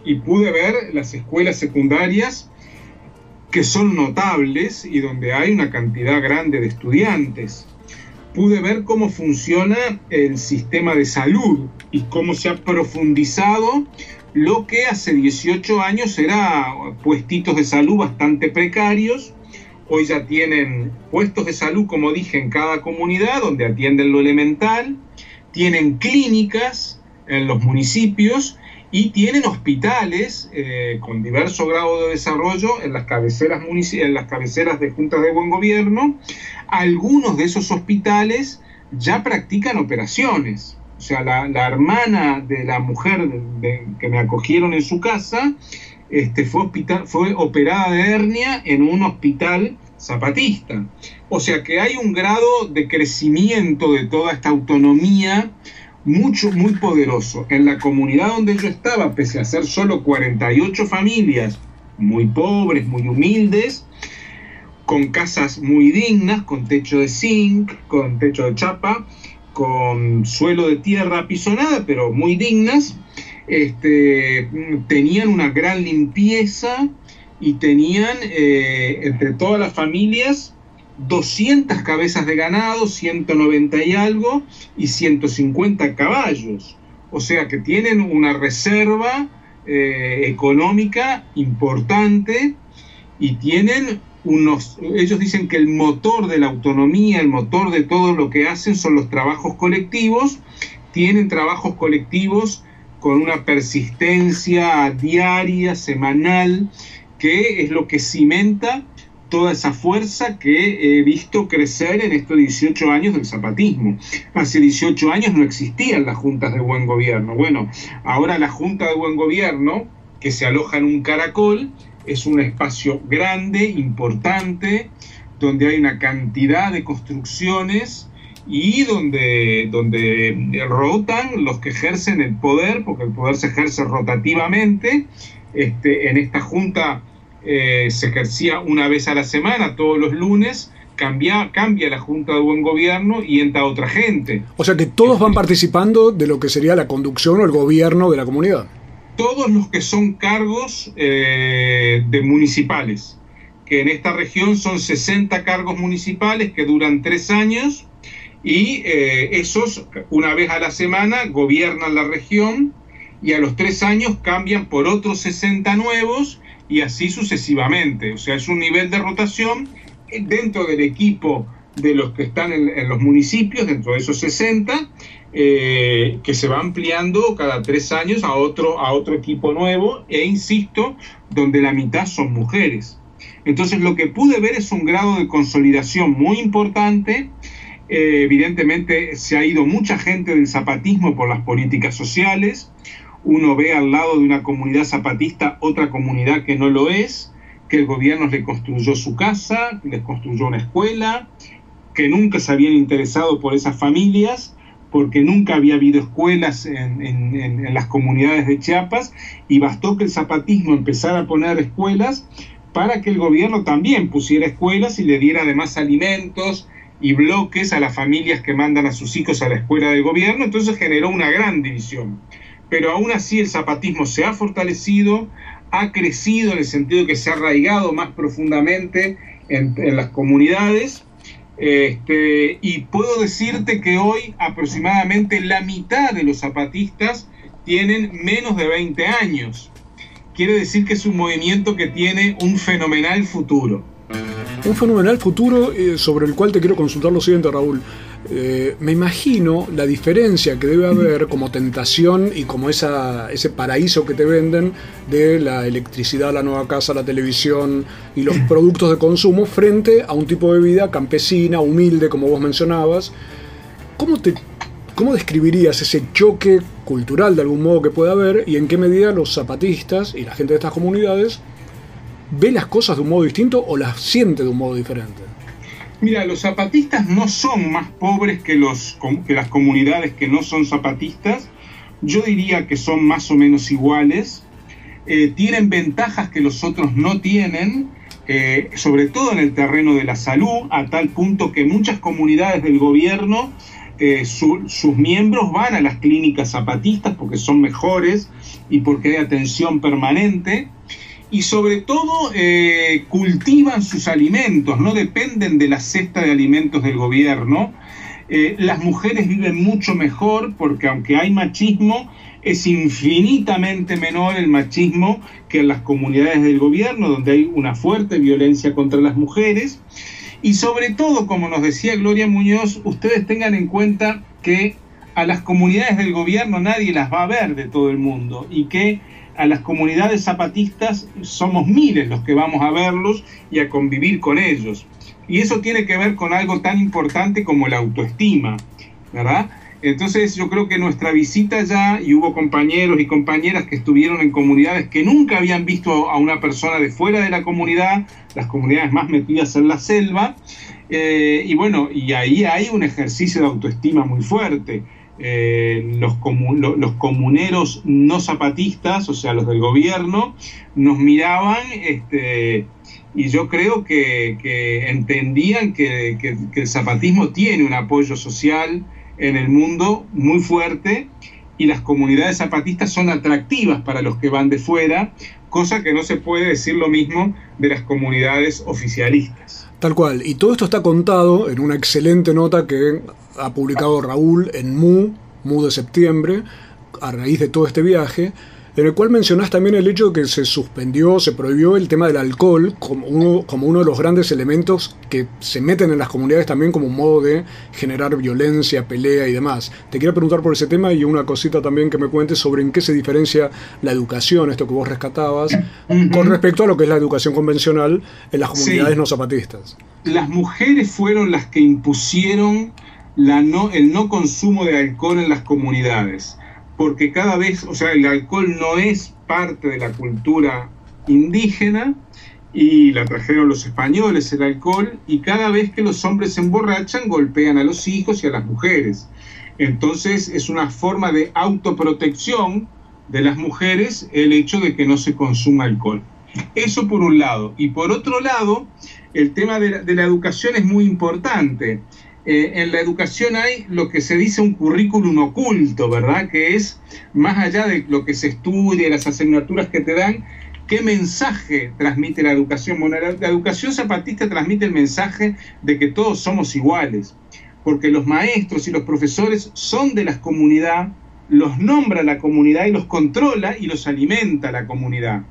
y pude ver las escuelas secundarias que son notables y donde hay una cantidad grande de estudiantes. Pude ver cómo funciona el sistema de salud y cómo se ha profundizado lo que hace 18 años era puestitos de salud bastante precarios. Hoy ya tienen puestos de salud, como dije, en cada comunidad donde atienden lo elemental, tienen clínicas en los municipios y tienen hospitales eh, con diverso grado de desarrollo en las cabeceras en las cabeceras de juntas de buen gobierno. Algunos de esos hospitales ya practican operaciones. O sea, la, la hermana de la mujer que me acogieron en su casa este, fue, hospital, fue operada de hernia en un hospital zapatista. O sea que hay un grado de crecimiento de toda esta autonomía mucho, muy poderoso. En la comunidad donde yo estaba, pese a ser solo 48 familias, muy pobres, muy humildes, con casas muy dignas, con techo de zinc, con techo de chapa, con suelo de tierra apisonada, pero muy dignas, este, tenían una gran limpieza y tenían eh, entre todas las familias 200 cabezas de ganado, 190 y algo, y 150 caballos. O sea que tienen una reserva eh, económica importante y tienen unos, ellos dicen que el motor de la autonomía, el motor de todo lo que hacen son los trabajos colectivos, tienen trabajos colectivos con una persistencia diaria, semanal, que es lo que cimenta toda esa fuerza que he visto crecer en estos 18 años del zapatismo. Hace 18 años no existían las juntas de buen gobierno. Bueno, ahora la junta de buen gobierno, que se aloja en un caracol, es un espacio grande, importante, donde hay una cantidad de construcciones y donde, donde rotan los que ejercen el poder, porque el poder se ejerce rotativamente. Este, en esta junta eh, se ejercía una vez a la semana, todos los lunes, cambia, cambia la Junta de Buen Gobierno y entra otra gente. O sea que todos van participando de lo que sería la conducción o el gobierno de la comunidad. Todos los que son cargos eh, de municipales, que en esta región son 60 cargos municipales que duran tres años y eh, esos una vez a la semana gobiernan la región y a los tres años cambian por otros 60 nuevos y así sucesivamente. O sea, es un nivel de rotación dentro del equipo de los que están en, los municipios, dentro de esos 60, eh, que se va ampliando cada tres años a otro, a otro equipo nuevo, e insisto, donde la mitad son mujeres. Entonces lo que pude ver es un grado de consolidación muy importante. Eh, evidentemente se ha ido mucha gente del zapatismo por las políticas sociales, uno ve al lado de una comunidad zapatista otra comunidad que no lo es, que el gobierno le construyó su casa, les construyó una escuela, que nunca se habían interesado por esas familias, porque nunca había habido escuelas en, en, las comunidades de Chiapas, y bastó que el zapatismo empezara a poner escuelas para que el gobierno también pusiera escuelas y le diera además alimentos y bloques a las familias que mandan a sus hijos a la escuela del gobierno, entonces generó una gran división pero aún así el zapatismo se ha fortalecido, ha crecido en el sentido que se ha arraigado más profundamente en, las comunidades. Este, y puedo decirte que hoy aproximadamente la mitad de los zapatistas tienen menos de 20 años. Quiere decir que es un movimiento que tiene un fenomenal futuro. Un fenomenal futuro eh, sobre el cual te quiero consultar lo siguiente, Raúl. Eh, me imagino la diferencia que debe haber como tentación y como esa, ese paraíso que te venden de la electricidad, la nueva casa, la televisión y los productos de consumo frente a un tipo de vida campesina, humilde, como vos mencionabas. ¿Cómo, te, cómo describirías ese choque cultural de algún modo que puede haber y en qué medida los zapatistas y la gente de estas comunidades ve las cosas de un modo distinto o las siente de un modo diferente? Mira, los zapatistas no son más pobres que, los, que las comunidades que no son zapatistas. Yo diría que son más o menos iguales. Eh, tienen ventajas que los otros no tienen, eh, sobre todo en el terreno de la salud, a tal punto que muchas comunidades del gobierno, eh, sus miembros van a las clínicas zapatistas porque son mejores y porque hay atención permanente y sobre todo eh, cultivan sus alimentos, no dependen de la cesta de alimentos del gobierno. Eh, las mujeres viven mucho mejor porque aunque hay machismo, es infinitamente menor el machismo que en las comunidades del gobierno, donde hay una fuerte violencia contra las mujeres. Y sobre todo, como nos decía Gloria Muñoz, ustedes tengan en cuenta que a las comunidades del gobierno nadie las va a ver de todo el mundo y que a las comunidades zapatistas somos miles los que vamos a verlos y a convivir con ellos. Y eso tiene que ver con algo tan importante como la autoestima, ¿verdad? Entonces yo creo que nuestra visita ya, y hubo compañeros y compañeras que estuvieron en comunidades que nunca habían visto a una persona de fuera de la comunidad, las comunidades más metidas en la selva, eh, y bueno, y ahí hay un ejercicio de autoestima muy fuerte. Eh, los, los, comuneros no zapatistas, o sea, los del gobierno, nos miraban este, y yo creo que, entendían que, el zapatismo tiene un apoyo social en el mundo muy fuerte y las comunidades zapatistas son atractivas para los que van de fuera, cosa que no se puede decir lo mismo de las comunidades oficialistas. Tal cual, y todo esto está contado en una excelente nota que ha publicado Raúl en Mu, Mu de septiembre, a raíz de todo este viaje, en el cual mencionás también el hecho de que se suspendió, se prohibió el tema del alcohol como uno, como uno de los grandes elementos que se meten en las comunidades también como un modo de generar violencia, pelea y demás. Te quiero preguntar por ese tema y una cosita también que me cuentes sobre en qué se diferencia la educación, esto que vos rescatabas, con respecto a lo que es la educación convencional en las comunidades Sí. no zapatistas. Las mujeres fueron las que impusieron la no, el no consumo de alcohol en las comunidades, porque cada vez, o sea, el alcohol no es parte de la cultura indígena y la trajeron los españoles el alcohol y cada vez que los hombres se emborrachan golpean a los hijos y a las mujeres. Entonces es una forma de autoprotección de las mujeres el hecho de que no se consuma alcohol. Eso por un lado. Y por otro lado, el tema de la, de la educación es muy importante. Eh, en la educación hay lo que se dice un currículum oculto, ¿verdad? Que es, más allá de lo que se estudia, las asignaturas que te dan, ¿qué mensaje transmite la educación? Bueno, la, la educación zapatista transmite el mensaje de que todos somos iguales, porque los maestros y los profesores son de la comunidad, los nombra la comunidad y los controla y los alimenta la comunidad.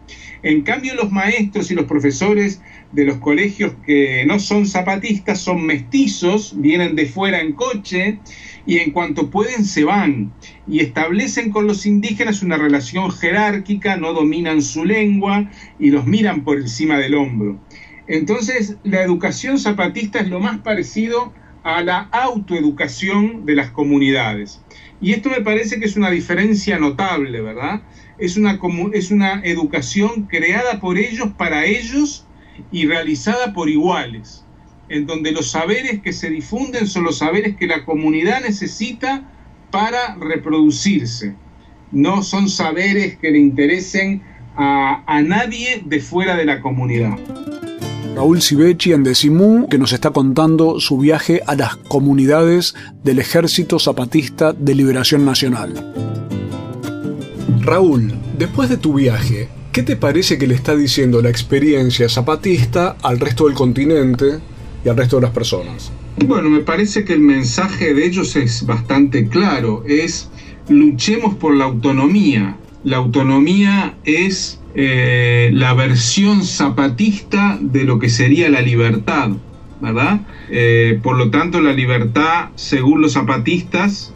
En cambio, los maestros y los profesores de los colegios que no son zapatistas son mestizos, vienen de fuera en coche y en cuanto pueden se van y establecen con los indígenas una relación jerárquica, no dominan su lengua y los miran por encima del hombro. Entonces, la educación zapatista es lo más parecido a la autoeducación de las comunidades. Y esto me parece que es una diferencia notable, ¿verdad? Es una, es una educación creada por ellos, para ellos y realizada por iguales, en donde los saberes que se difunden son los saberes que la comunidad necesita para reproducirse. No son saberes que le interesen a, a nadie de fuera de la comunidad. Raúl Sivechi en Decimú, que nos está contando su viaje a las comunidades del Ejército Zapatista de Liberación Nacional. Raúl, después de tu viaje, ¿qué te parece que le está diciendo la experiencia zapatista al resto del continente y al resto de las personas? Bueno, me parece que el mensaje de ellos es bastante claro, es luchemos por la autonomía. La autonomía es eh, la versión zapatista de lo que sería la libertad, ¿verdad? Eh, por lo tanto, la libertad, según los zapatistas,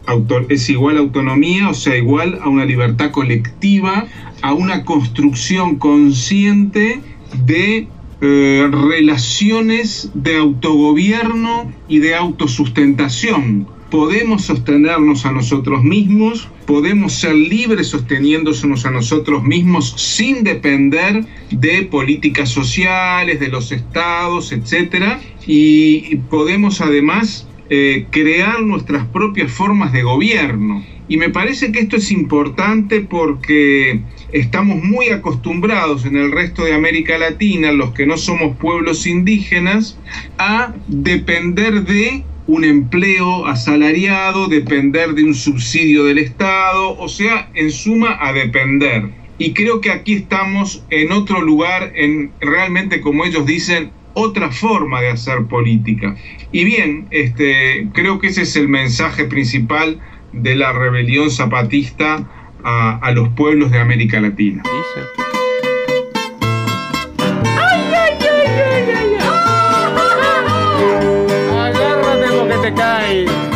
es igual a autonomía, o sea, igual a una libertad colectiva, a una construcción consciente de eh, relaciones de autogobierno y de autosustentación. Podemos sostenernos a nosotros mismos, podemos ser libres sosteniéndonos a nosotros mismos sin depender de políticas sociales, de los estados, etc. Y podemos además eh, crear nuestras propias formas de gobierno. Y me parece que esto es importante porque estamos muy acostumbrados en el resto de América Latina, los que no somos pueblos indígenas, a depender de un empleo asalariado, depender de un subsidio del Estado, o sea, en suma, a depender. Y creo que aquí estamos en otro lugar, en realmente, como ellos dicen, otra forma de hacer política. Y bien, este, creo que ese es el mensaje principal de la rebelión zapatista a, los pueblos de América Latina.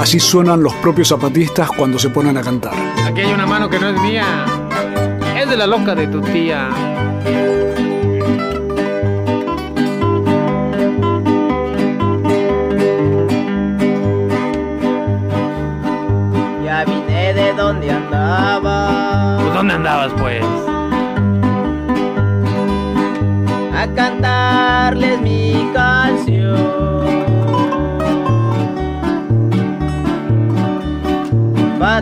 Así suenan los propios zapatistas cuando se ponen a cantar. Aquí hay una mano que no es mía. Es de la loca de tu tía. Ya vine de donde andaba ¿Pues dónde andabas, pues? a cantarles mi canción.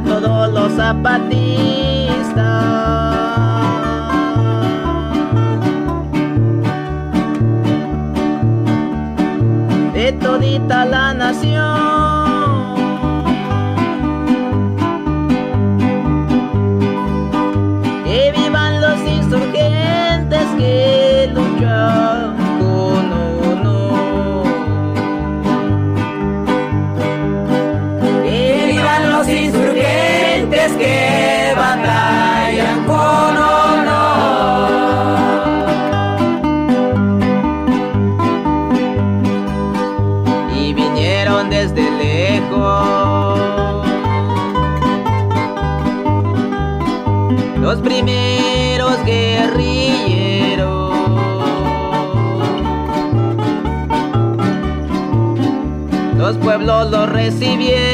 Todos los zapatistas. De todita la nación. Los pueblos los recibieron.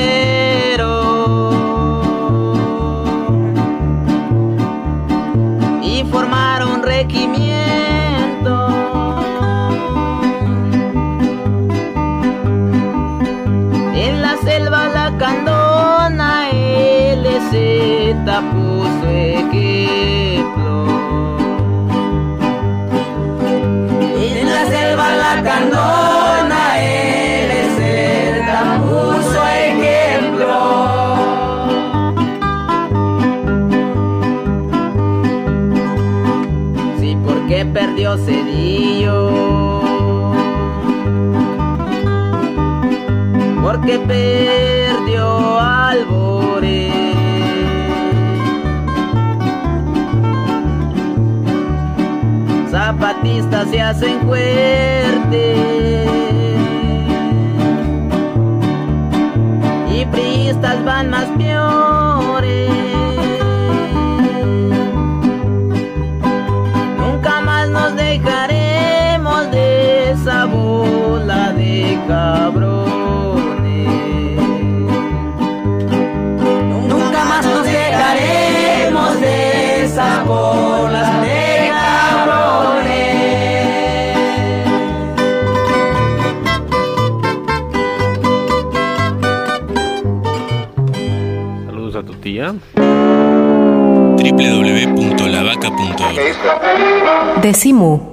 Porque perdió Albores. Zapatistas se hacen fuertes. Y priistas van más peores. Nunca más nos dejaremos de esa bola de cabrones. www.lavaca.org Decimu.